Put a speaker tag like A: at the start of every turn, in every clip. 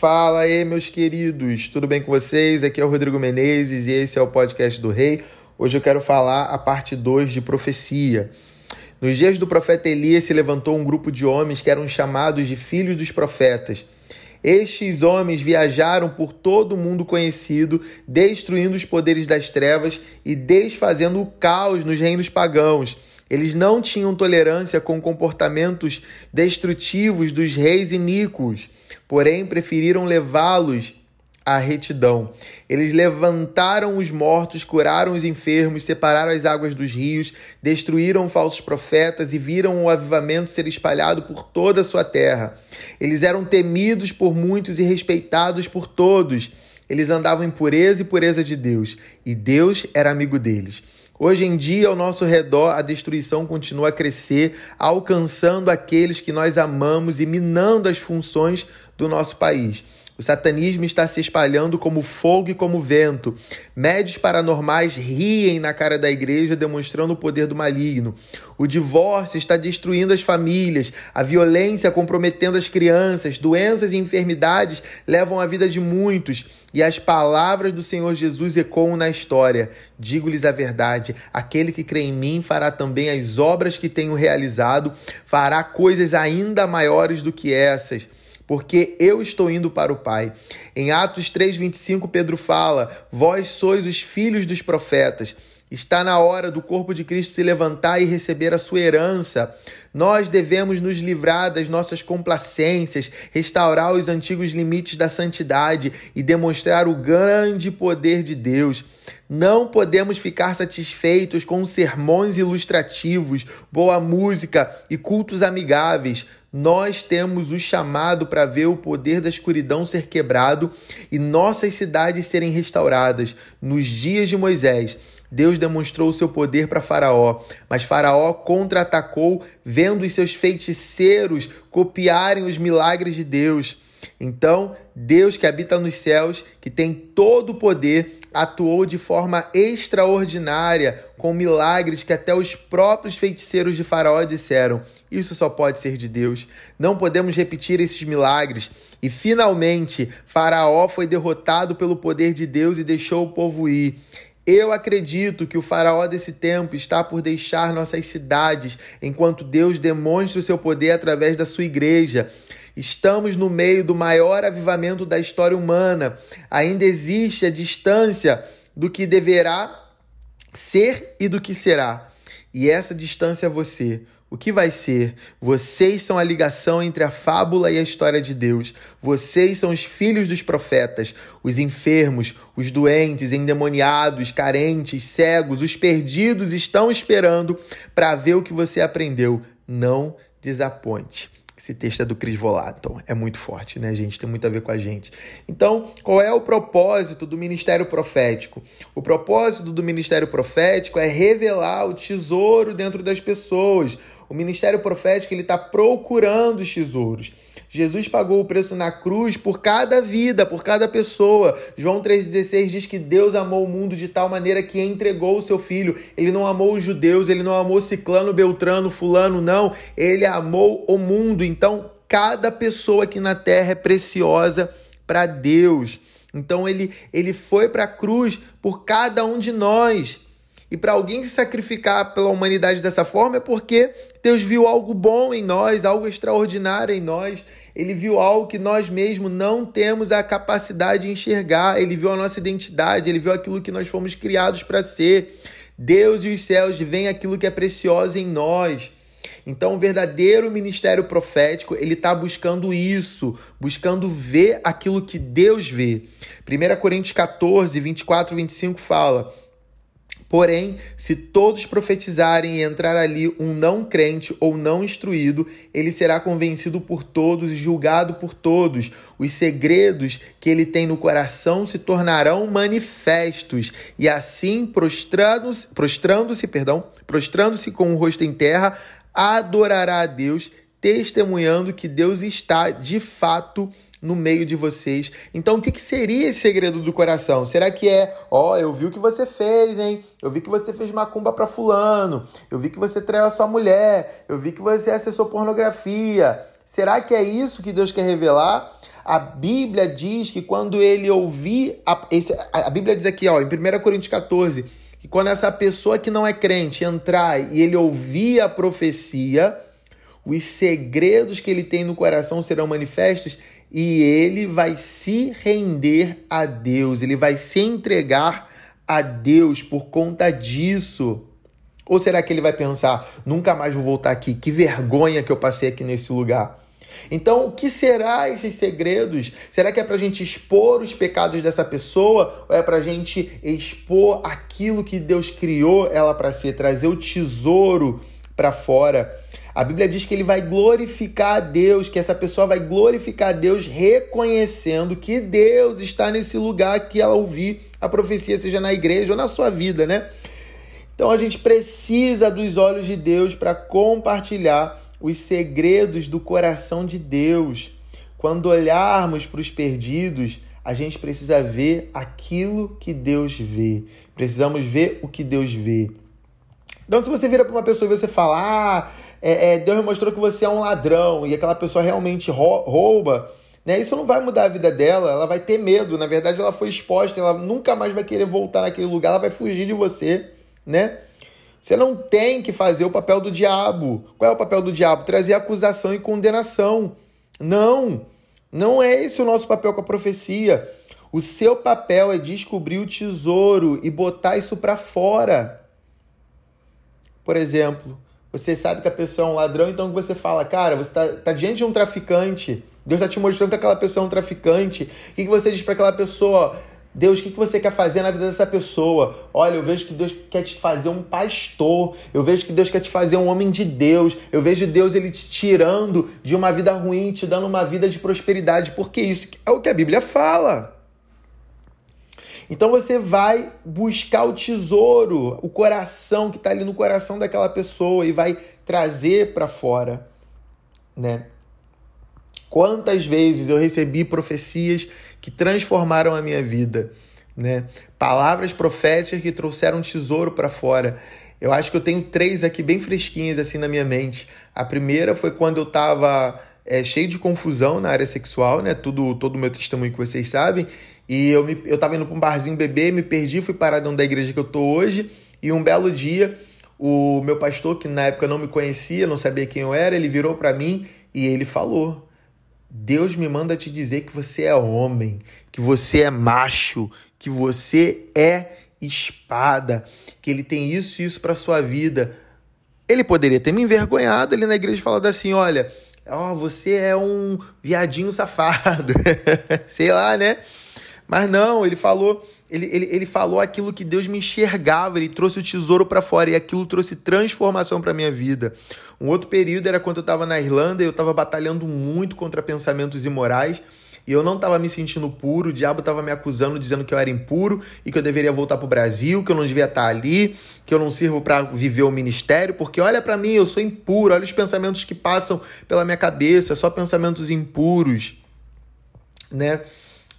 A: Fala aí, meus queridos, tudo bem com vocês? Aqui é o Rodrigo Menezes e esse é o podcast do Rei. Hoje eu quero falar a parte 2 de profecia. Nos dias do profeta Elias se levantou um grupo de homens que eram chamados de filhos dos profetas. Estes homens viajaram por todo o mundo conhecido, destruindo os poderes das trevas e desfazendo o caos nos reinos pagãos. Eles não tinham tolerância com comportamentos destrutivos dos reis iníquos, porém preferiram levá-los à retidão. Eles levantaram os mortos, curaram os enfermos, separaram as águas dos rios, destruíram falsos profetas e viram o avivamento ser espalhado por toda a sua terra. Eles eram temidos por muitos e respeitados por todos. Eles andavam em pureza e pureza de Deus, e Deus era amigo deles. Hoje em dia, ao nosso redor, a destruição continua a crescer, alcançando aqueles que nós amamos e minando as funções do nosso país. O satanismo está se espalhando como fogo e como vento. Médios paranormais riem na cara da igreja, demonstrando o poder do maligno. O divórcio está destruindo as famílias, a violência comprometendo as crianças, doenças e enfermidades levam a vida de muitos. E as palavras do Senhor Jesus ecoam na história. Digo-lhes a verdade: aquele que crê em mim fará também as obras que tenho realizado, fará coisas ainda maiores do que essas porque eu estou indo para o Pai. Em Atos 3:25 Pedro fala: Vós sois os filhos dos profetas. Está na hora do corpo de Cristo se levantar e receber a sua herança. Nós devemos nos livrar das nossas complacências, restaurar os antigos limites da santidade e demonstrar o grande poder de Deus. Não podemos ficar satisfeitos com sermões ilustrativos, boa música e cultos amigáveis. Nós temos o chamado para ver o poder da escuridão ser quebrado e nossas cidades serem restauradas. Nos dias de Moisés, Deus demonstrou o seu poder para Faraó, mas Faraó contra-atacou, vendo os seus feiticeiros copiarem os milagres de Deus. Então, Deus que habita nos céus, que tem todo o poder, atuou de forma extraordinária, com milagres que até os próprios feiticeiros de Faraó disseram: Isso só pode ser de Deus. Não podemos repetir esses milagres. E finalmente, Faraó foi derrotado pelo poder de Deus e deixou o povo ir. Eu acredito que o faraó desse tempo está por deixar nossas cidades, enquanto Deus demonstra o seu poder através da sua igreja. Estamos no meio do maior avivamento da história humana. Ainda existe a distância do que deverá ser e do que será. E essa distância é você. O que vai ser? Vocês são a ligação entre a fábula e a história de Deus. Vocês são os filhos dos profetas, os enfermos, os doentes, endemoniados, carentes, cegos, os perdidos estão esperando para ver o que você aprendeu. Não desaponte. Esse texto é do Chris Volaton, é muito forte, né, gente? Tem muito a ver com a gente. Então, qual é o propósito do ministério profético? O propósito do ministério profético é revelar o tesouro dentro das pessoas. O ministério profético ele está procurando os tesouros. Jesus pagou o preço na cruz por cada vida, por cada pessoa. João 3,16 diz que Deus amou o mundo de tal maneira que entregou o seu filho. Ele não amou os judeus, ele não amou Ciclano, Beltrano, Fulano, não. Ele amou o mundo. Então, cada pessoa aqui na terra é preciosa para Deus. Então, ele, ele foi para a cruz por cada um de nós. E para alguém se sacrificar pela humanidade dessa forma é porque Deus viu algo bom em nós, algo extraordinário em nós. Ele viu algo que nós mesmos não temos a capacidade de enxergar. Ele viu a nossa identidade, ele viu aquilo que nós fomos criados para ser. Deus e os céus veem aquilo que é precioso em nós. Então, o verdadeiro ministério profético, ele está buscando isso, buscando ver aquilo que Deus vê. 1 Coríntios 14, 24 e 25 fala: Porém, se todos profetizarem e entrar ali um não crente ou não instruído, ele será convencido por todos e julgado por todos. Os segredos que ele tem no coração se tornarão manifestos, e assim, prostrando-se, prostrando-se, perdão, prostrando-se com o rosto em terra, adorará a Deus, testemunhando que Deus está de fato no meio de vocês. Então, o que, que seria esse segredo do coração? Será que é, ó, oh, eu vi o que você fez, hein? Eu vi que você fez macumba para fulano. Eu vi que você traiu a sua mulher. Eu vi que você acessou pornografia. Será que é isso que Deus quer revelar? A Bíblia diz que quando ele ouvir. A, esse, a Bíblia diz aqui, ó, em 1 Coríntios 14, que quando essa pessoa que não é crente entrar e ele ouvir a profecia, os segredos que ele tem no coração serão manifestos e ele vai se render a Deus, ele vai se entregar a Deus por conta disso. Ou será que ele vai pensar, nunca mais vou voltar aqui, que vergonha que eu passei aqui nesse lugar? Então, o que será esses segredos? Será que é para a gente expor os pecados dessa pessoa ou é para a gente expor aquilo que Deus criou ela para ser, trazer o tesouro para fora? A Bíblia diz que ele vai glorificar a Deus, que essa pessoa vai glorificar a Deus reconhecendo que Deus está nesse lugar que ela ouvir a profecia, seja na igreja ou na sua vida, né? Então a gente precisa dos olhos de Deus para compartilhar os segredos do coração de Deus. Quando olharmos para os perdidos, a gente precisa ver aquilo que Deus vê. Precisamos ver o que Deus vê. Então, se você vira para uma pessoa e você fala, ah, é, é, Deus me mostrou que você é um ladrão e aquela pessoa realmente rouba, né? Isso não vai mudar a vida dela, ela vai ter medo. Na verdade, ela foi exposta, ela nunca mais vai querer voltar naquele lugar, ela vai fugir de você né? Você não tem que fazer o papel do diabo. Qual é o papel do diabo? Trazer acusação e condenação. Não, não é esse o nosso papel com a profecia. O seu papel é descobrir o tesouro e botar isso para fora. Por exemplo, você sabe que a pessoa é um ladrão, então você fala, cara, você está tá diante de um traficante. Deus está te mostrando que aquela pessoa é um traficante. O que, que você diz para aquela pessoa? Deus, o que você quer fazer na vida dessa pessoa? Olha, eu vejo que Deus quer te fazer um pastor. Eu vejo que Deus quer te fazer um homem de Deus. Eu vejo Deus ele te tirando de uma vida ruim, te dando uma vida de prosperidade, porque isso é o que a Bíblia fala. Então você vai buscar o tesouro, o coração que está ali no coração daquela pessoa e vai trazer para fora, né? Quantas vezes eu recebi profecias que transformaram a minha vida, né? Palavras proféticas que trouxeram tesouro para fora. Eu acho que eu tenho três aqui bem fresquinhas assim na minha mente. A primeira foi quando eu estava é, cheio de confusão na área sexual, né? Tudo, todo o meu testemunho que vocês sabem. E eu, me, eu tava indo para um barzinho beber, me perdi, fui parar dentro da igreja que eu tô hoje. E um belo dia, o meu pastor, que na época não me conhecia, não sabia quem eu era, ele virou para mim e ele falou: Deus me manda te dizer que você é homem, que você é macho, que você é espada, que ele tem isso e isso para sua vida. Ele poderia ter me envergonhado ali na igreja falado assim: olha, ó, oh, você é um viadinho safado, sei lá, né? Mas não, ele falou, ele, ele, ele falou aquilo que Deus me enxergava, ele trouxe o tesouro para fora e aquilo trouxe transformação para minha vida. Um outro período era quando eu estava na Irlanda e eu estava batalhando muito contra pensamentos imorais. E eu não estava me sentindo puro, o diabo estava me acusando, dizendo que eu era impuro e que eu deveria voltar para o Brasil, que eu não devia estar tá ali, que eu não sirvo para viver o ministério, porque olha para mim, eu sou impuro, olha os pensamentos que passam pela minha cabeça, só pensamentos impuros, né?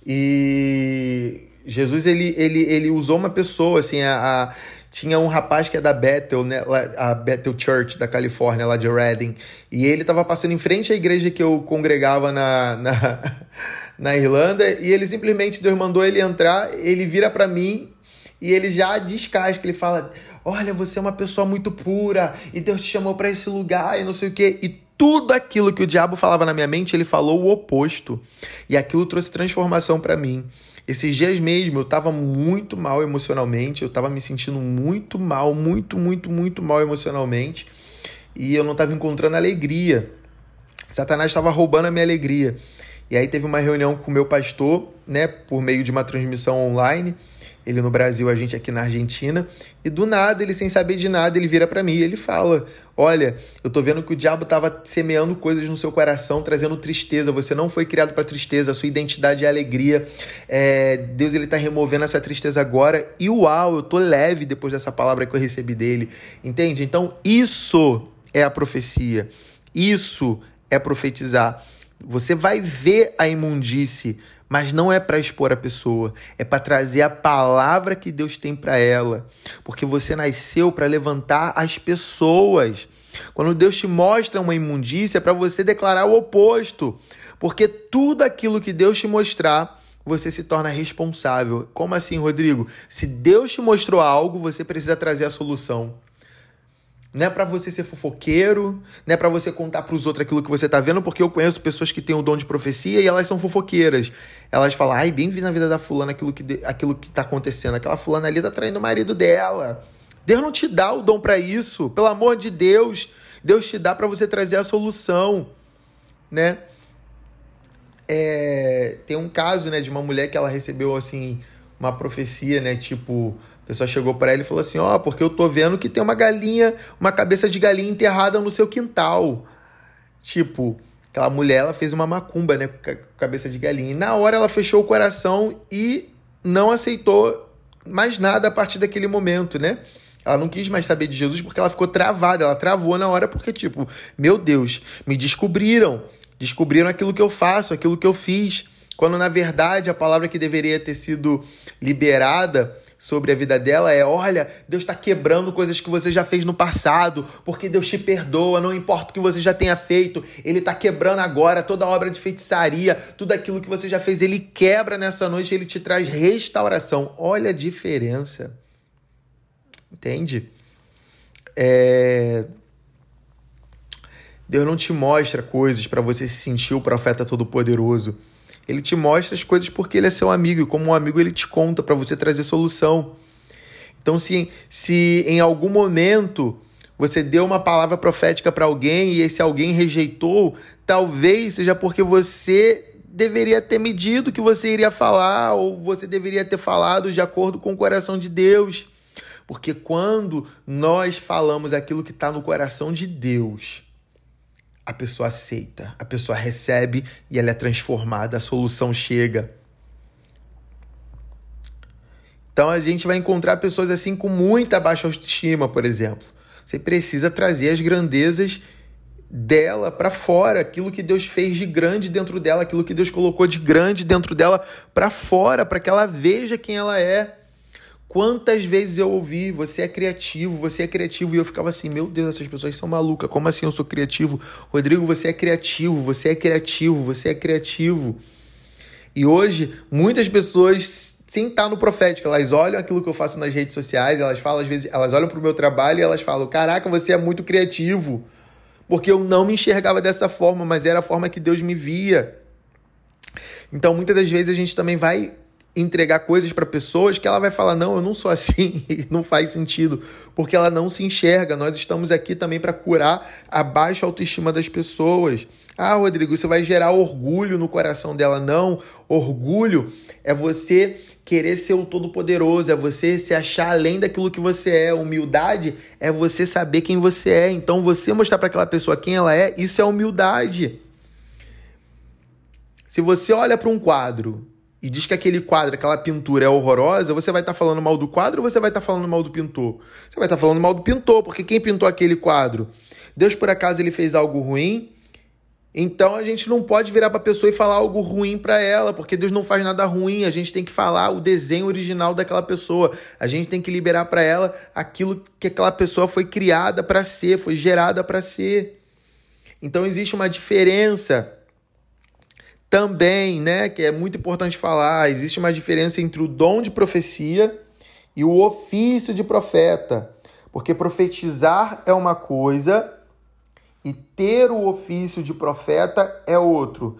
A: E Jesus ele, ele, ele usou uma pessoa, assim, a, a, tinha um rapaz que é da Bethel, né, a Bethel Church da Califórnia, lá de Redding, e ele estava passando em frente à igreja que eu congregava na, na, na Irlanda, e ele simplesmente, Deus mandou ele entrar, ele vira para mim e ele já descasca, ele fala: Olha, você é uma pessoa muito pura e Deus te chamou para esse lugar e não sei o quê. E tudo aquilo que o diabo falava na minha mente, ele falou o oposto. E aquilo trouxe transformação para mim. Esses dias mesmo eu estava muito mal emocionalmente, eu estava me sentindo muito mal, muito, muito, muito mal emocionalmente, e eu não estava encontrando alegria. Satanás estava roubando a minha alegria. E aí teve uma reunião com o meu pastor, né, por meio de uma transmissão online, ele no Brasil, a gente aqui na Argentina, e do nada, ele sem saber de nada, ele vira para mim e ele fala: "Olha, eu tô vendo que o diabo tava semeando coisas no seu coração, trazendo tristeza. Você não foi criado para tristeza, a sua identidade é alegria. É, Deus ele tá removendo essa tristeza agora. E uau, eu tô leve depois dessa palavra que eu recebi dele. Entende? Então, isso é a profecia. Isso é profetizar. Você vai ver a imundície, mas não é para expor a pessoa, é para trazer a palavra que Deus tem para ela, porque você nasceu para levantar as pessoas. Quando Deus te mostra uma imundícia, é para você declarar o oposto, Porque tudo aquilo que Deus te mostrar, você se torna responsável. Como assim, Rodrigo? Se Deus te mostrou algo, você precisa trazer a solução. Não é para você ser fofoqueiro, não é para você contar para os outros aquilo que você tá vendo, porque eu conheço pessoas que têm o dom de profecia e elas são fofoqueiras. Elas falam, ai, bem vi na vida da fulana aquilo que, aquilo que tá acontecendo. Aquela fulana ali tá traindo o marido dela. Deus não te dá o dom para isso. Pelo amor de Deus, Deus te dá para você trazer a solução, né? É, tem um caso, né, de uma mulher que ela recebeu assim uma profecia, né, tipo pessoa chegou para ele e falou assim: Ó, oh, porque eu tô vendo que tem uma galinha, uma cabeça de galinha enterrada no seu quintal. Tipo, aquela mulher, ela fez uma macumba, né, com cabeça de galinha. E na hora ela fechou o coração e não aceitou mais nada a partir daquele momento, né? Ela não quis mais saber de Jesus porque ela ficou travada, ela travou na hora porque, tipo, meu Deus, me descobriram, descobriram aquilo que eu faço, aquilo que eu fiz. Quando na verdade a palavra que deveria ter sido liberada sobre a vida dela é: olha, Deus está quebrando coisas que você já fez no passado, porque Deus te perdoa, não importa o que você já tenha feito, Ele está quebrando agora toda obra de feitiçaria, tudo aquilo que você já fez, Ele quebra nessa noite, Ele te traz restauração. Olha a diferença. Entende? É... Deus não te mostra coisas para você se sentir o profeta todo-poderoso. Ele te mostra as coisas porque ele é seu amigo e como um amigo ele te conta para você trazer solução. Então, se, se em algum momento você deu uma palavra profética para alguém e esse alguém rejeitou, talvez seja porque você deveria ter medido o que você iria falar ou você deveria ter falado de acordo com o coração de Deus. Porque quando nós falamos aquilo que está no coração de Deus, a pessoa aceita, a pessoa recebe e ela é transformada, a solução chega. Então a gente vai encontrar pessoas assim com muita baixa autoestima, por exemplo. Você precisa trazer as grandezas dela para fora, aquilo que Deus fez de grande dentro dela, aquilo que Deus colocou de grande dentro dela para fora, para que ela veja quem ela é. Quantas vezes eu ouvi, você é criativo, você é criativo, e eu ficava assim, meu Deus, essas pessoas são malucas, como assim eu sou criativo? Rodrigo, você é criativo, você é criativo, você é criativo. E hoje, muitas pessoas, sem estar no profético, elas olham aquilo que eu faço nas redes sociais, elas falam, às vezes, elas olham para o meu trabalho e elas falam, caraca, você é muito criativo. Porque eu não me enxergava dessa forma, mas era a forma que Deus me via. Então, muitas das vezes a gente também vai entregar coisas para pessoas que ela vai falar: não, eu não sou assim, não faz sentido, porque ela não se enxerga. Nós estamos aqui também para curar a baixa autoestima das pessoas. Ah, Rodrigo, isso vai gerar orgulho no coração dela. Não, orgulho é você querer ser o todo-poderoso, é você se achar além daquilo que você é. Humildade é você saber quem você é. Então, você mostrar para aquela pessoa quem ela é, isso é humildade. Se você olha para um quadro e diz que aquele quadro, aquela pintura é horrorosa, você vai estar tá falando mal do quadro ou você vai estar tá falando mal do pintor? Você vai estar tá falando mal do pintor, porque quem pintou aquele quadro? Deus, por acaso, ele fez algo ruim? Então a gente não pode virar para a pessoa e falar algo ruim para ela, porque Deus não faz nada ruim. A gente tem que falar o desenho original daquela pessoa. A gente tem que liberar para ela aquilo que aquela pessoa foi criada para ser, foi gerada para ser. Então existe uma diferença também, né, que é muito importante falar, existe uma diferença entre o dom de profecia e o ofício de profeta. Porque profetizar é uma coisa e ter o ofício de profeta é outro.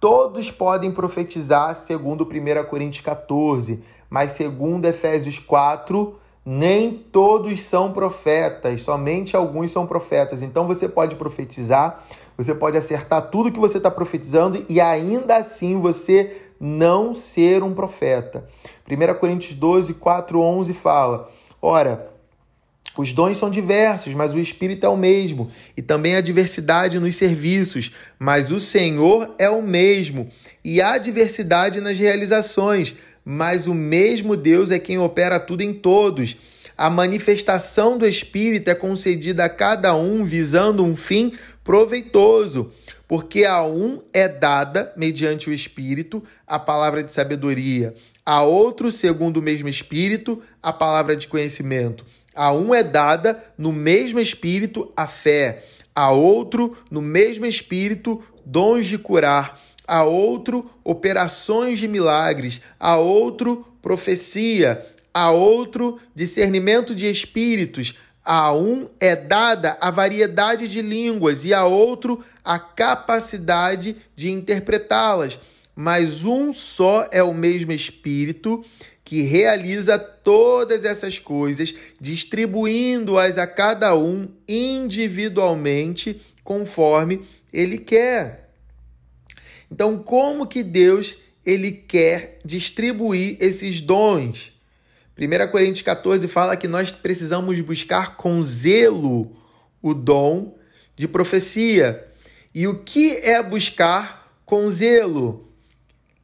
A: Todos podem profetizar, segundo 1 Coríntios 14, mas segundo Efésios 4, nem todos são profetas, somente alguns são profetas. Então você pode profetizar, você pode acertar tudo que você está profetizando e ainda assim você não ser um profeta. 1 Coríntios 12, 4, 11 fala: Ora, os dons são diversos, mas o Espírito é o mesmo. E também há diversidade nos serviços, mas o Senhor é o mesmo. E há diversidade nas realizações, mas o mesmo Deus é quem opera tudo em todos. A manifestação do Espírito é concedida a cada um visando um fim proveitoso, porque a um é dada, mediante o Espírito, a palavra de sabedoria, a outro, segundo o mesmo Espírito, a palavra de conhecimento. A um é dada, no mesmo Espírito, a fé, a outro, no mesmo Espírito, dons de curar, a outro operações de milagres, a outro profecia, a outro discernimento de espíritos, a um é dada a variedade de línguas e a outro a capacidade de interpretá-las. Mas um só é o mesmo Espírito que realiza todas essas coisas, distribuindo-as a cada um individualmente conforme ele quer. Então, como que Deus ele quer distribuir esses dons? 1 Coríntios 14 fala que nós precisamos buscar com zelo o dom de profecia. E o que é buscar com zelo?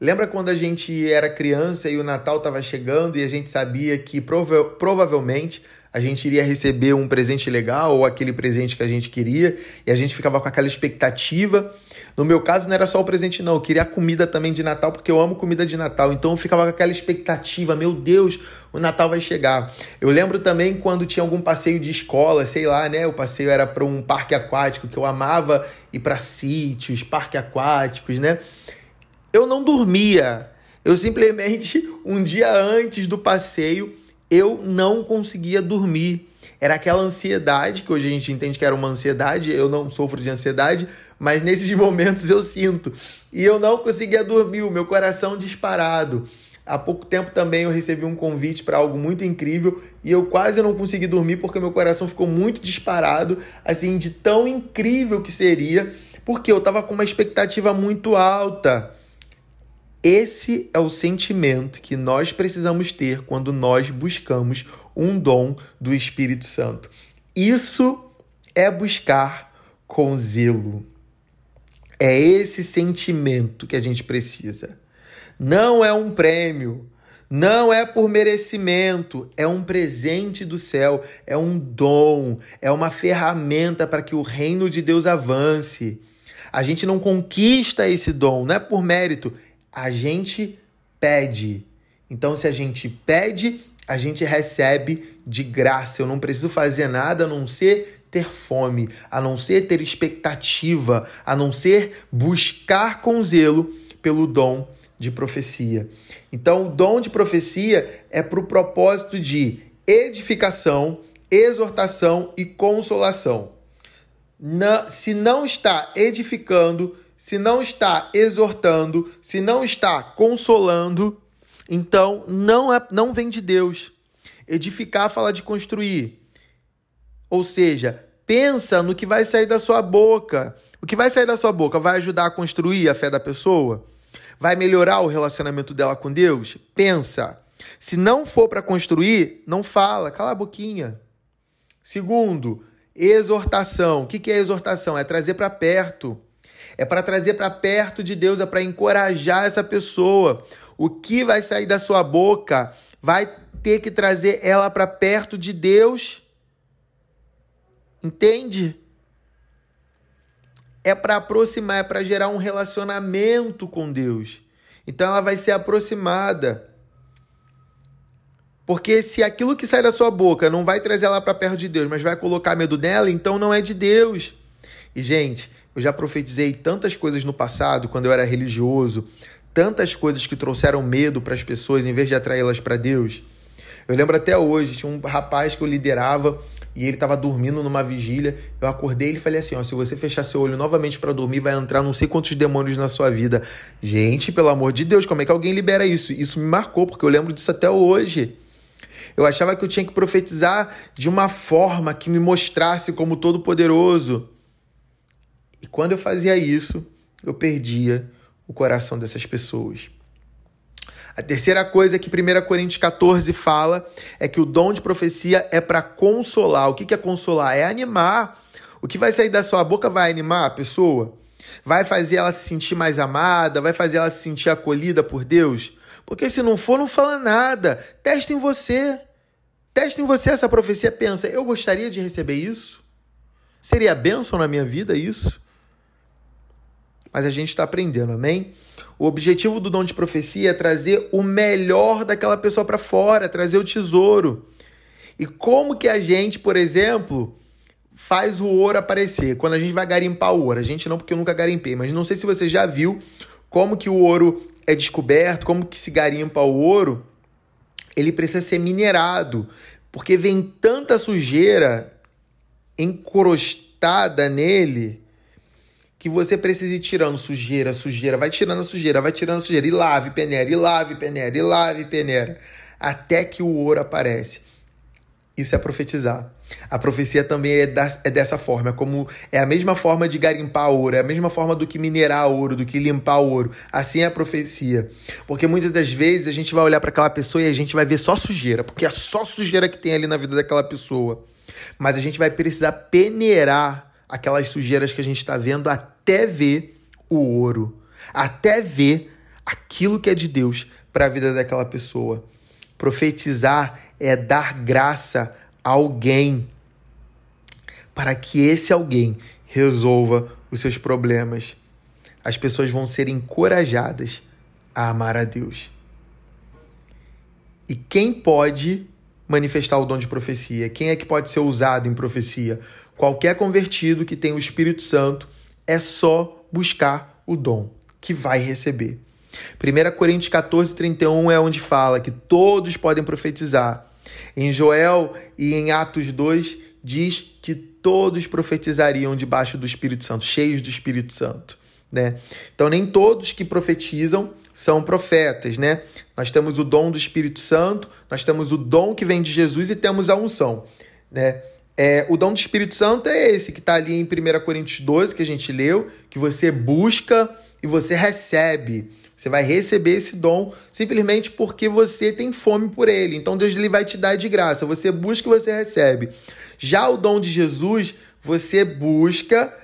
A: Lembra quando a gente era criança e o Natal estava chegando e a gente sabia que prova provavelmente a gente iria receber um presente legal ou aquele presente que a gente queria e a gente ficava com aquela expectativa. No meu caso, não era só o presente, não. Eu queria a comida também de Natal, porque eu amo comida de Natal. Então eu ficava com aquela expectativa: meu Deus, o Natal vai chegar. Eu lembro também quando tinha algum passeio de escola, sei lá, né? O passeio era para um parque aquático, que eu amava ir para sítios, parques aquáticos, né? Eu não dormia. Eu simplesmente, um dia antes do passeio, eu não conseguia dormir. Era aquela ansiedade, que hoje a gente entende que era uma ansiedade, eu não sofro de ansiedade, mas nesses momentos eu sinto. E eu não conseguia dormir, o meu coração disparado. Há pouco tempo também eu recebi um convite para algo muito incrível e eu quase não consegui dormir porque meu coração ficou muito disparado, assim, de tão incrível que seria, porque eu estava com uma expectativa muito alta. Esse é o sentimento que nós precisamos ter quando nós buscamos um dom do Espírito Santo. Isso é buscar com zelo. É esse sentimento que a gente precisa. Não é um prêmio, não é por merecimento, é um presente do céu, é um dom, é uma ferramenta para que o reino de Deus avance. A gente não conquista esse dom, não é por mérito, a gente pede. Então, se a gente pede, a gente recebe de graça. Eu não preciso fazer nada a não ser ter fome, a não ser ter expectativa, a não ser buscar com zelo pelo dom de profecia. Então, o dom de profecia é para o propósito de edificação, exortação e consolação. se não está edificando, se não está exortando, se não está consolando, então não é, não vem de Deus. Edificar fala de construir. Ou seja, pensa no que vai sair da sua boca. O que vai sair da sua boca vai ajudar a construir a fé da pessoa? Vai melhorar o relacionamento dela com Deus? Pensa. Se não for para construir, não fala, cala a boquinha. Segundo, exortação. O que é exortação? É trazer para perto é para trazer para perto de Deus, é para encorajar essa pessoa. O que vai sair da sua boca vai ter que trazer ela para perto de Deus. Entende? É para aproximar, é para gerar um relacionamento com Deus. Então ela vai ser aproximada. Porque se aquilo que sai da sua boca não vai trazer ela para perto de Deus, mas vai colocar medo nela, então não é de Deus. E gente, eu já profetizei tantas coisas no passado, quando eu era religioso, tantas coisas que trouxeram medo para as pessoas em vez de atraí-las para Deus. Eu lembro até hoje, tinha um rapaz que eu liderava e ele estava dormindo numa vigília. Eu acordei e falei assim: ó, se você fechar seu olho novamente para dormir, vai entrar não sei quantos demônios na sua vida. Gente, pelo amor de Deus, como é que alguém libera isso? Isso me marcou, porque eu lembro disso até hoje. Eu achava que eu tinha que profetizar de uma forma que me mostrasse como todo-poderoso. E quando eu fazia isso, eu perdia o coração dessas pessoas. A terceira coisa que 1 Coríntios 14 fala é que o dom de profecia é para consolar. O que é consolar? É animar. O que vai sair da sua boca vai animar a pessoa? Vai fazer ela se sentir mais amada? Vai fazer ela se sentir acolhida por Deus? Porque se não for, não fala nada. Teste em você. Teste em você essa profecia. Pensa, eu gostaria de receber isso? Seria bênção na minha vida isso? Mas a gente está aprendendo, amém? O objetivo do dom de profecia é trazer o melhor daquela pessoa para fora, trazer o tesouro. E como que a gente, por exemplo, faz o ouro aparecer? Quando a gente vai garimpar o ouro, a gente não, porque eu nunca garimpei, mas não sei se você já viu como que o ouro é descoberto, como que se garimpa o ouro, ele precisa ser minerado, porque vem tanta sujeira encrostada nele que você precisa ir tirando sujeira, sujeira, vai tirando a sujeira, vai tirando a sujeira, e lave, peneira, e lave, peneira, e lave, peneira, até que o ouro aparece. Isso é profetizar. A profecia também é, da, é dessa forma, é como é a mesma forma de garimpar ouro, é a mesma forma do que minerar ouro, do que limpar ouro. Assim é a profecia. Porque muitas das vezes a gente vai olhar para aquela pessoa e a gente vai ver só sujeira, porque é só sujeira que tem ali na vida daquela pessoa. Mas a gente vai precisar peneirar aquelas sujeiras que a gente está vendo até ver o ouro, até ver aquilo que é de Deus para a vida daquela pessoa. Profetizar é dar graça a alguém para que esse alguém resolva os seus problemas. As pessoas vão ser encorajadas a amar a Deus. E quem pode manifestar o dom de profecia? Quem é que pode ser usado em profecia? Qualquer convertido que tem o Espírito Santo é só buscar o dom que vai receber. 1 Coríntios 14, 31 é onde fala que todos podem profetizar. Em Joel e em Atos 2 diz que todos profetizariam debaixo do Espírito Santo, cheios do Espírito Santo. Né? Então, nem todos que profetizam são profetas, né? Nós temos o dom do Espírito Santo, nós temos o dom que vem de Jesus e temos a unção, né? É, o dom do Espírito Santo é esse que está ali em 1 Coríntios 12, que a gente leu, que você busca e você recebe. Você vai receber esse dom simplesmente porque você tem fome por ele. Então Deus ele vai te dar de graça. Você busca e você recebe. Já o dom de Jesus, você busca,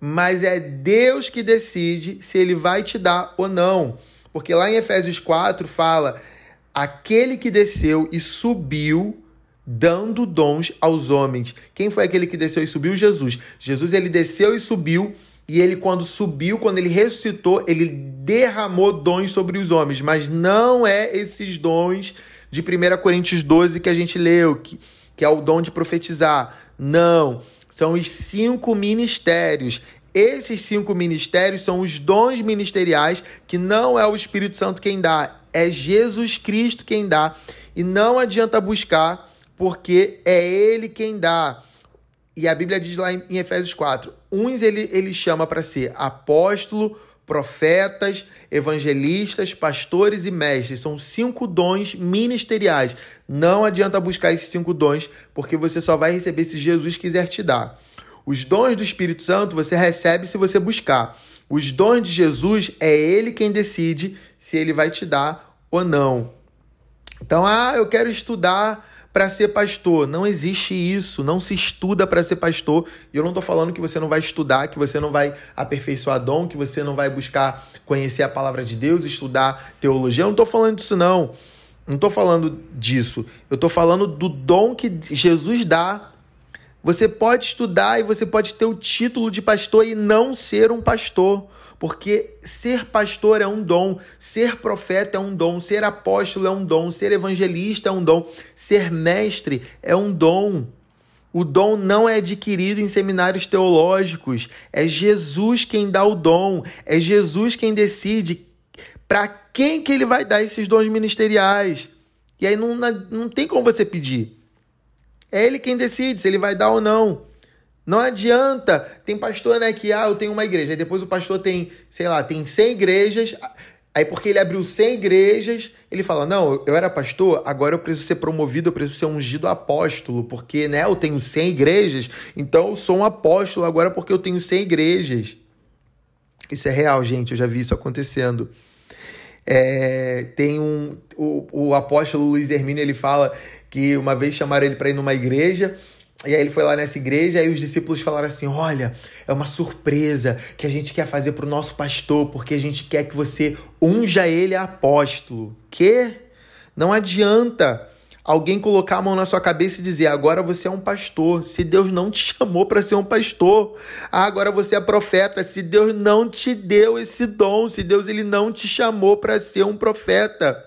A: mas é Deus que decide se ele vai te dar ou não. Porque lá em Efésios 4 fala: aquele que desceu e subiu dando dons aos homens. Quem foi aquele que desceu e subiu? Jesus. Jesus ele desceu e subiu e ele quando subiu, quando ele ressuscitou, ele derramou dons sobre os homens, mas não é esses dons de 1 Coríntios 12 que a gente leu, que, que é o dom de profetizar. Não, são os cinco ministérios. Esses cinco ministérios são os dons ministeriais que não é o Espírito Santo quem dá, é Jesus Cristo quem dá. E não adianta buscar, porque é Ele quem dá. E a Bíblia diz lá em Efésios 4: uns ele, ele chama para ser apóstolo, profetas, evangelistas, pastores e mestres. São cinco dons ministeriais. Não adianta buscar esses cinco dons, porque você só vai receber se Jesus quiser te dar. Os dons do Espírito Santo você recebe se você buscar. Os dons de Jesus é ele quem decide se ele vai te dar ou não. Então, ah, eu quero estudar para ser pastor. Não existe isso, não se estuda para ser pastor. E eu não estou falando que você não vai estudar, que você não vai aperfeiçoar dom, que você não vai buscar conhecer a palavra de Deus, estudar teologia. Eu não estou falando disso, não. Não estou falando disso. Eu estou falando do dom que Jesus dá você pode estudar e você pode ter o título de pastor e não ser um pastor. Porque ser pastor é um dom, ser profeta é um dom, ser apóstolo é um dom, ser evangelista é um dom, ser mestre é um dom. O dom não é adquirido em seminários teológicos, é Jesus quem dá o dom, é Jesus quem decide para quem que ele vai dar esses dons ministeriais. E aí não, não tem como você pedir. É ele quem decide se ele vai dar ou não. Não adianta. Tem pastor, né, que ah, eu tenho uma igreja. Aí depois o pastor tem, sei lá, tem 100 igrejas. Aí porque ele abriu 100 igrejas, ele fala: "Não, eu era pastor, agora eu preciso ser promovido, eu preciso ser ungido apóstolo, porque, né, eu tenho 100 igrejas, então eu sou um apóstolo agora porque eu tenho 100 igrejas". Isso é real, gente, eu já vi isso acontecendo. É, tem um o, o apóstolo Luiz Hermínio, ele fala que uma vez chamaram ele para ir numa igreja e aí ele foi lá nessa igreja e os discípulos falaram assim: "Olha, é uma surpresa que a gente quer fazer para o nosso pastor, porque a gente quer que você unja ele a apóstolo". Que não adianta alguém colocar a mão na sua cabeça e dizer: "Agora você é um pastor". Se Deus não te chamou para ser um pastor, ah, agora você é profeta. Se Deus não te deu esse dom, se Deus ele não te chamou para ser um profeta.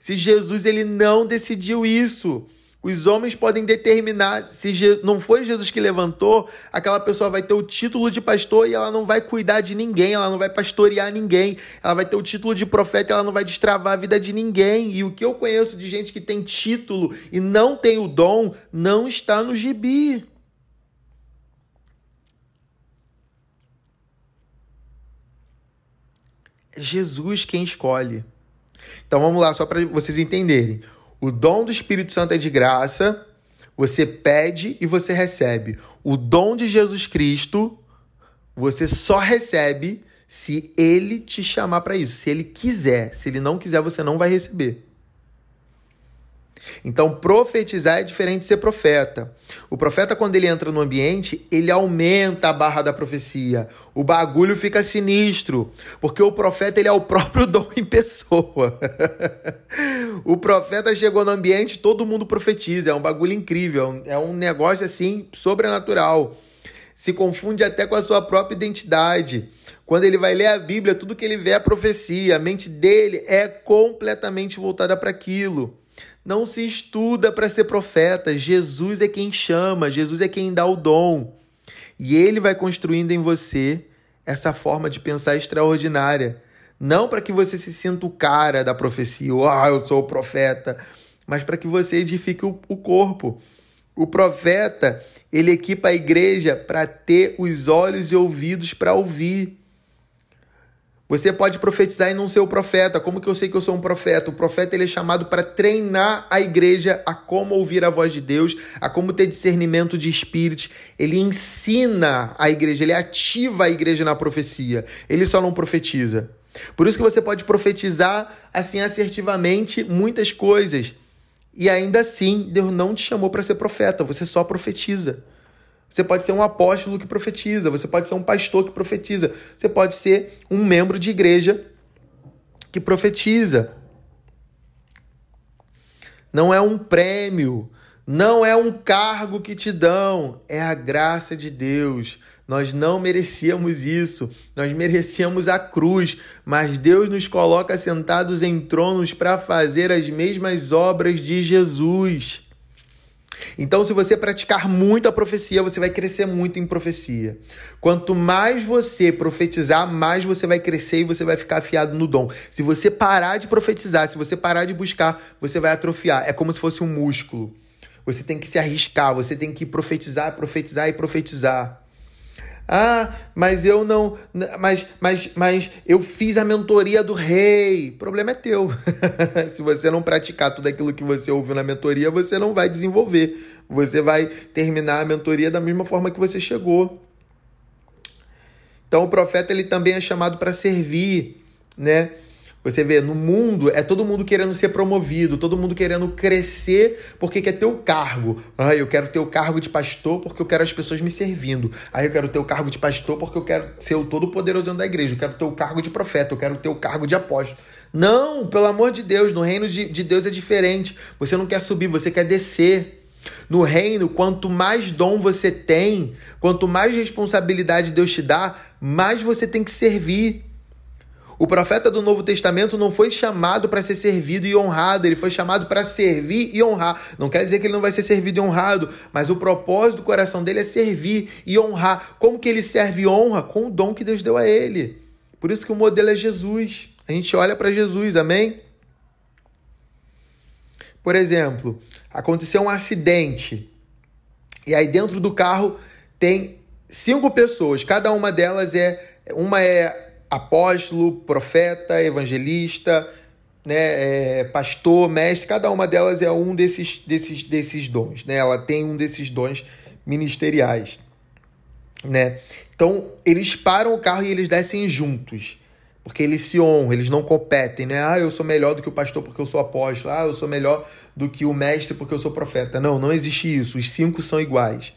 A: Se Jesus ele não decidiu isso, Os homens podem determinar se não foi Jesus que levantou, aquela pessoa vai ter o título de pastor e ela não vai cuidar de ninguém, ela não vai pastorear ninguém, ela vai ter o título de profeta e ela não vai destravar a vida de ninguém. E o que eu conheço de gente que tem título e não tem o dom não está no gibi. É Jesus quem escolhe. Então vamos lá, só para vocês entenderem. O dom do Espírito Santo é de graça, você pede e você recebe. O dom de Jesus Cristo, você só recebe se ele te chamar para isso, se ele quiser. Se ele não quiser, você não vai receber. Então, profetizar é diferente de ser profeta. O profeta, quando ele entra no ambiente, ele aumenta a barra da profecia. O bagulho fica sinistro, porque o profeta ele é o próprio dom em pessoa. o profeta chegou no ambiente, todo mundo profetiza. É um bagulho incrível, é um negócio assim sobrenatural. Se confunde até com a sua própria identidade. Quando ele vai ler a Bíblia, tudo que ele vê é profecia. A mente dele é completamente voltada para aquilo. Não se estuda para ser profeta. Jesus é quem chama, Jesus é quem dá o dom. E ele vai construindo em você essa forma de pensar extraordinária. Não para que você se sinta o cara da profecia, ah, eu sou o profeta, mas para que você edifique o, o corpo. O profeta, ele equipa a igreja para ter os olhos e ouvidos para ouvir. Você pode profetizar e não ser o profeta. Como que eu sei que eu sou um profeta? O profeta ele é chamado para treinar a igreja a como ouvir a voz de Deus, a como ter discernimento de espíritos. Ele ensina a igreja, ele ativa a igreja na profecia. Ele só não profetiza. Por isso que você pode profetizar assim assertivamente muitas coisas. E ainda assim, Deus não te chamou para ser profeta, você só profetiza. Você pode ser um apóstolo que profetiza, você pode ser um pastor que profetiza, você pode ser um membro de igreja que profetiza. Não é um prêmio, não é um cargo que te dão, é a graça de Deus. Nós não merecíamos isso, nós merecíamos a cruz, mas Deus nos coloca sentados em tronos para fazer as mesmas obras de Jesus. Então, se você praticar muito a profecia, você vai crescer muito em profecia. Quanto mais você profetizar, mais você vai crescer e você vai ficar afiado no dom. Se você parar de profetizar, se você parar de buscar, você vai atrofiar. É como se fosse um músculo. Você tem que se arriscar, você tem que profetizar, profetizar e profetizar. Ah, mas eu não. Mas, mas, mas eu fiz a mentoria do rei. O problema é teu. Se você não praticar tudo aquilo que você ouviu na mentoria, você não vai desenvolver. Você vai terminar a mentoria da mesma forma que você chegou. Então o profeta ele também é chamado para servir, né? Você vê, no mundo é todo mundo querendo ser promovido, todo mundo querendo crescer porque quer ter o cargo. Ah, eu quero ter o cargo de pastor porque eu quero as pessoas me servindo. Aí eu quero ter o cargo de pastor porque eu quero ser o todo-poderoso da igreja. Eu quero ter o cargo de profeta, eu quero ter o cargo de apóstolo. Não, pelo amor de Deus, no reino de, de Deus é diferente. Você não quer subir, você quer descer. No reino, quanto mais dom você tem, quanto mais responsabilidade Deus te dá, mais você tem que servir. O profeta do Novo Testamento não foi chamado para ser servido e honrado, ele foi chamado para servir e honrar. Não quer dizer que ele não vai ser servido e honrado, mas o propósito do coração dele é servir e honrar. Como que ele serve e honra? Com o dom que Deus deu a ele. Por isso que o modelo é Jesus. A gente olha para Jesus, amém? Por exemplo, aconteceu um acidente e aí dentro do carro tem cinco pessoas, cada uma delas é uma é apóstolo, profeta, evangelista, né, é, pastor, mestre, cada uma delas é um desses, desses, desses dons, né? Ela tem um desses dons ministeriais, né? Então, eles param o carro e eles descem juntos, porque eles se honram, eles não competem, né? Ah, eu sou melhor do que o pastor porque eu sou apóstolo. Ah, eu sou melhor do que o mestre porque eu sou profeta. Não, não existe isso. Os cinco são iguais.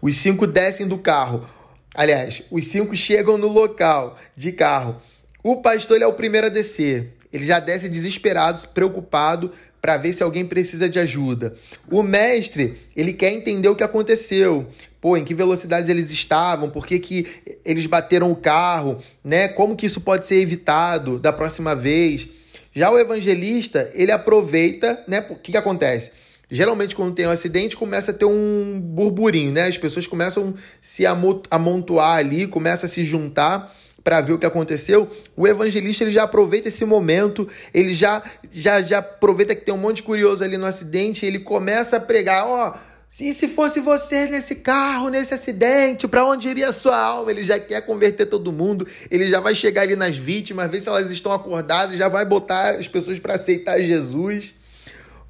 A: Os cinco descem do carro. Aliás, os cinco chegam no local de carro. O pastor é o primeiro a descer. Ele já desce desesperado, preocupado para ver se alguém precisa de ajuda. O mestre, ele quer entender o que aconteceu. Pô, em que velocidades eles estavam, por que, que eles bateram o carro, né? Como que isso pode ser evitado da próxima vez? Já o evangelista, ele aproveita, né? O que, que acontece? Geralmente, quando tem um acidente, começa a ter um burburinho, né? As pessoas começam a se amontoar ali, começa a se juntar para ver o que aconteceu, o evangelista ele já aproveita esse momento, ele já já já aproveita que tem um monte de curioso ali no acidente, ele começa a pregar, ó, oh, se, se fosse você nesse carro, nesse acidente, para onde iria a sua alma? Ele já quer converter todo mundo, ele já vai chegar ali nas vítimas, ver se elas estão acordadas, já vai botar as pessoas para aceitar Jesus.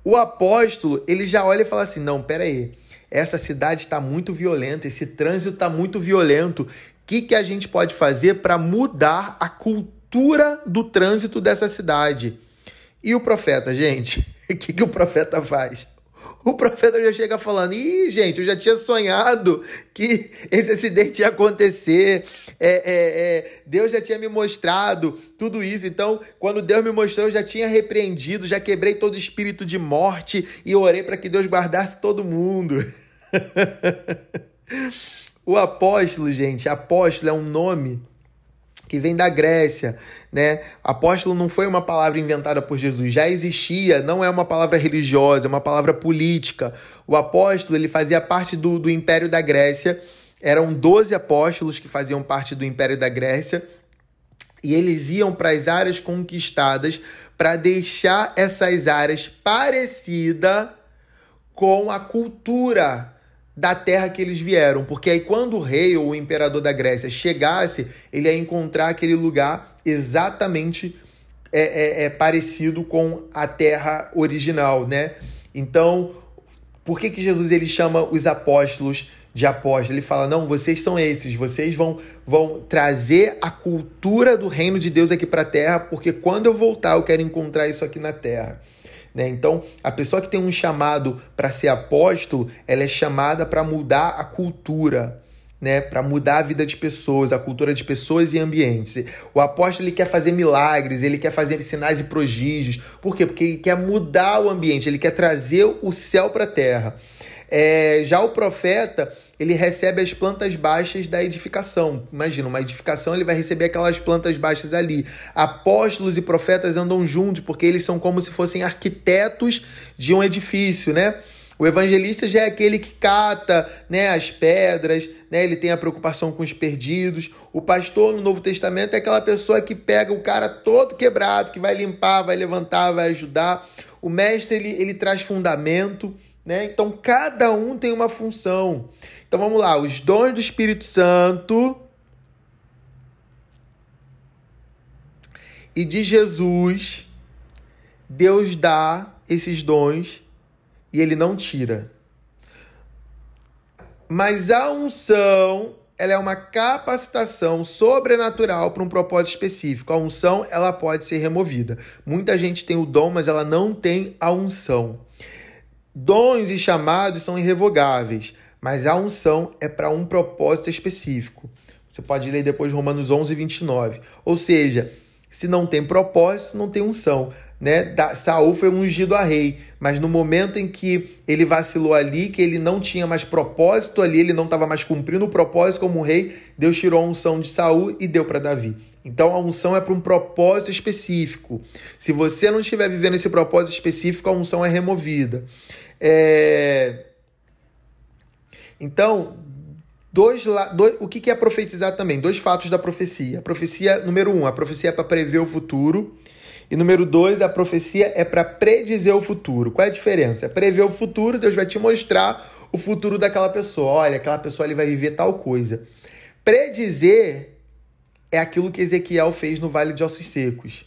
A: O apóstolo, ele já olha e fala assim: não, pera aí, essa cidade está muito violenta, esse trânsito está muito violento que, que a gente pode fazer para mudar a cultura do trânsito dessa cidade? E o profeta, gente? O que, que o profeta faz? O profeta já chega falando: ih, gente, eu já tinha sonhado que esse acidente ia acontecer. É, é, é, Deus já tinha me mostrado tudo isso. Então, quando Deus me mostrou, eu já tinha repreendido, já quebrei todo espírito de morte e orei para que Deus guardasse todo mundo. O apóstolo, gente, apóstolo é um nome que vem da Grécia, né? Apóstolo não foi uma palavra inventada por Jesus, já existia, não é uma palavra religiosa, é uma palavra política. O apóstolo, ele fazia parte do, do Império da Grécia, eram 12 apóstolos que faziam parte do Império da Grécia, e eles iam para as áreas conquistadas para deixar essas áreas parecida com a cultura da terra que eles vieram, porque aí quando o rei ou o imperador da Grécia chegasse, ele ia encontrar aquele lugar exatamente é, é, é parecido com a terra original, né? Então, por que, que Jesus ele chama os apóstolos de apóstolos? Ele fala: não, vocês são esses, vocês vão, vão trazer a cultura do reino de Deus aqui para a terra, porque quando eu voltar eu quero encontrar isso aqui na terra. Né? Então, a pessoa que tem um chamado para ser apóstolo, ela é chamada para mudar a cultura, né, para mudar a vida de pessoas, a cultura de pessoas e ambientes. O apóstolo ele quer fazer milagres, ele quer fazer sinais e prodígios. Por quê? Porque ele quer mudar o ambiente, ele quer trazer o céu para a terra. É, já o profeta, ele recebe as plantas baixas da edificação. Imagina, uma edificação, ele vai receber aquelas plantas baixas ali. Apóstolos e profetas andam juntos, porque eles são como se fossem arquitetos de um edifício, né? O evangelista já é aquele que cata né, as pedras, né, ele tem a preocupação com os perdidos. O pastor no Novo Testamento é aquela pessoa que pega o cara todo quebrado, que vai limpar, vai levantar, vai ajudar. O mestre ele, ele traz fundamento, né? Então, cada um tem uma função. Então, vamos lá. Os dons do Espírito Santo e de Jesus, Deus dá esses dons e ele não tira. Mas a unção, ela é uma capacitação sobrenatural para um propósito específico. A unção, ela pode ser removida. Muita gente tem o dom, mas ela não tem a unção. Dons e chamados são irrevogáveis, mas a unção é para um propósito específico. Você pode ler depois Romanos 11, 29. Ou seja, se não tem propósito, não tem unção. Né? Saul foi ungido a rei, mas no momento em que ele vacilou ali, que ele não tinha mais propósito ali, ele não estava mais cumprindo o propósito como rei, Deus tirou a unção de Saul e deu para Davi. Então a unção é para um propósito específico. Se você não estiver vivendo esse propósito específico, a unção é removida. É... Então, dois, dois, o que é profetizar também? Dois fatos da profecia. A profecia, número um, a profecia é para prever o futuro. E número dois, a profecia é para predizer o futuro. Qual é a diferença? É prever o futuro, Deus vai te mostrar o futuro daquela pessoa. Olha, aquela pessoa ele vai viver tal coisa. Predizer é aquilo que Ezequiel fez no Vale de Ossos Secos.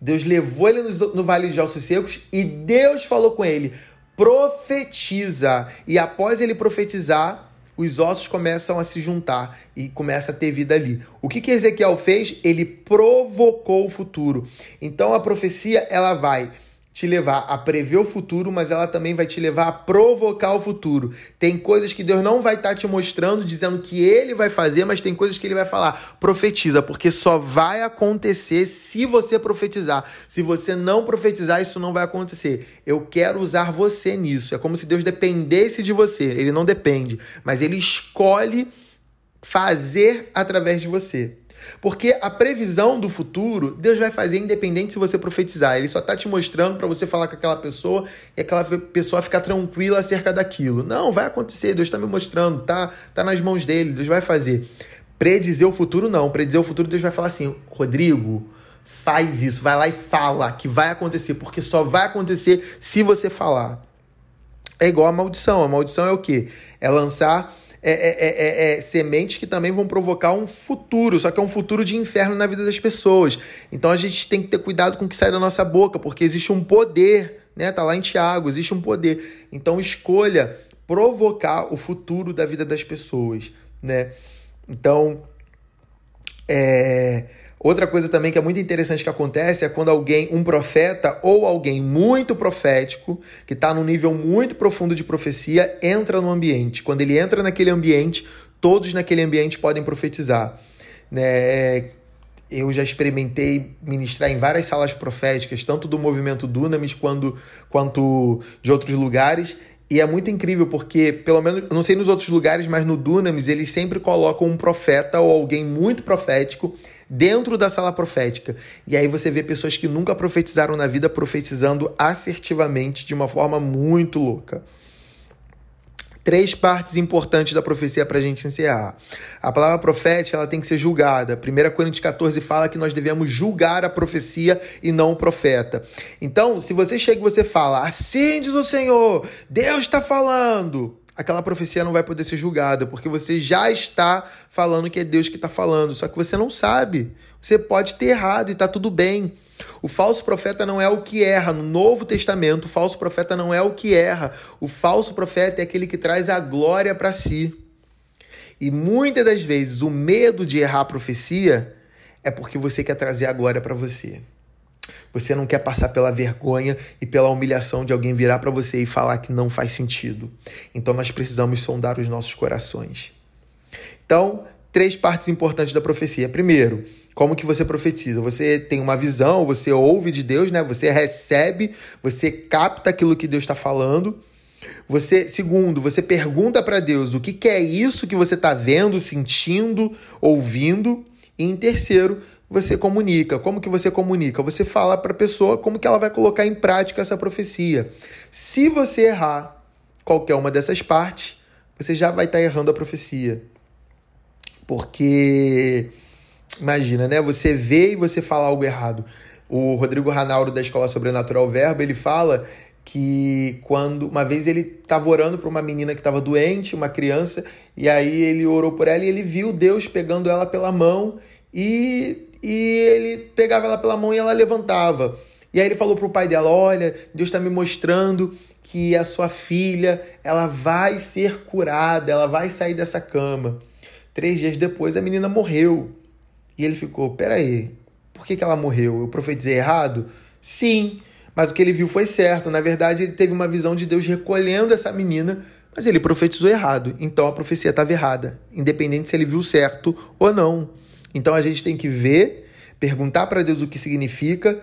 A: Deus levou ele no, Vale de Ossos Secos e Deus falou com ele: profetiza. E após ele profetizar, os ossos começam a se juntar e começa a ter vida ali. O que, que Ezequiel fez? Ele provocou o futuro. Então a profecia ela vai te levar a prever o futuro, mas ela também vai te levar a provocar o futuro. Tem coisas que Deus não vai estar tá te mostrando, dizendo que ele vai fazer, mas tem coisas que ele vai falar. Profetiza, porque só vai acontecer se você profetizar. Se você não profetizar, isso não vai acontecer. Eu quero usar você nisso. É como se Deus dependesse de você. Ele não depende, mas ele escolhe fazer através de você. Porque a previsão do futuro, Deus vai fazer independente se você profetizar. Ele só está te mostrando para você falar com aquela pessoa e aquela pessoa ficar tranquila acerca daquilo. Não, vai acontecer. Deus está me mostrando, tá, tá nas mãos dele. Deus vai fazer. Predizer o futuro, não. Predizer o futuro, Deus vai falar assim: Rodrigo, faz isso, vai lá e fala que vai acontecer, porque só vai acontecer se você falar. É igual a maldição. A maldição é o quê? É lançar é, é, é, é, sementes que também vão provocar um futuro, só que é um futuro de inferno na vida das pessoas. Então a gente tem que ter cuidado com o que sai da nossa boca, porque existe um poder, né? Tá lá em Tiago, existe um poder. Então escolha provocar o futuro da vida das pessoas, né? Então, é Outra coisa também que é muito interessante que acontece é quando alguém, um profeta ou alguém muito profético, que está num nível muito profundo de profecia, entra no ambiente. Quando ele entra naquele ambiente, todos naquele ambiente podem profetizar. Né? Eu já experimentei ministrar em várias salas proféticas, tanto do movimento Dunamis quanto, quanto de outros lugares, e é muito incrível porque, pelo menos, não sei nos outros lugares, mas no Dunamis eles sempre colocam um profeta ou alguém muito profético dentro da sala profética. E aí você vê pessoas que nunca profetizaram na vida profetizando assertivamente de uma forma muito louca. Três partes importantes da profecia para a gente encerrar. A palavra profética ela tem que ser julgada. 1 Coríntios 14 fala que nós devemos julgar a profecia e não o profeta. Então, se você chega e você fala, assim diz o Senhor, Deus está falando, aquela profecia não vai poder ser julgada, porque você já está falando que é Deus que está falando, só que você não sabe. Você pode ter errado e está tudo bem. O falso profeta não é o que erra. No Novo Testamento, o falso profeta não é o que erra. O falso profeta é aquele que traz a glória para si. E muitas das vezes o medo de errar a profecia é porque você quer trazer a glória para você. Você não quer passar pela vergonha e pela humilhação de alguém virar para você e falar que não faz sentido. Então nós precisamos sondar os nossos corações. Então, três partes importantes da profecia. Primeiro, como que você profetiza? Você tem uma visão, você ouve de Deus, né? Você recebe, você capta aquilo que Deus está falando. Você, segundo, você pergunta para Deus o que, que é isso que você está vendo, sentindo, ouvindo. E em terceiro, você comunica. Como que você comunica? Você fala para a pessoa como que ela vai colocar em prática essa profecia. Se você errar qualquer uma dessas partes, você já vai estar tá errando a profecia. Porque imagina, né? Você vê e você fala algo errado. O Rodrigo Ranauro da Escola Sobrenatural Verbo, ele fala que quando uma vez ele estava orando para uma menina que estava doente, uma criança, e aí ele orou por ela e ele viu Deus pegando ela pela mão e e ele pegava ela pela mão e ela levantava. E aí ele falou pro pai dela: Olha, Deus está me mostrando que a sua filha ela vai ser curada, ela vai sair dessa cama. Três dias depois a menina morreu. E ele ficou: Peraí, por que, que ela morreu? Eu profetizei errado? Sim, mas o que ele viu foi certo. Na verdade, ele teve uma visão de Deus recolhendo essa menina, mas ele profetizou errado. Então a profecia estava errada, independente se ele viu certo ou não. Então a gente tem que ver, perguntar para Deus o que significa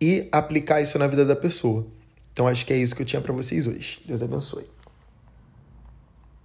A: e aplicar isso na vida da pessoa. Então acho que é isso que eu tinha para vocês hoje. Deus abençoe.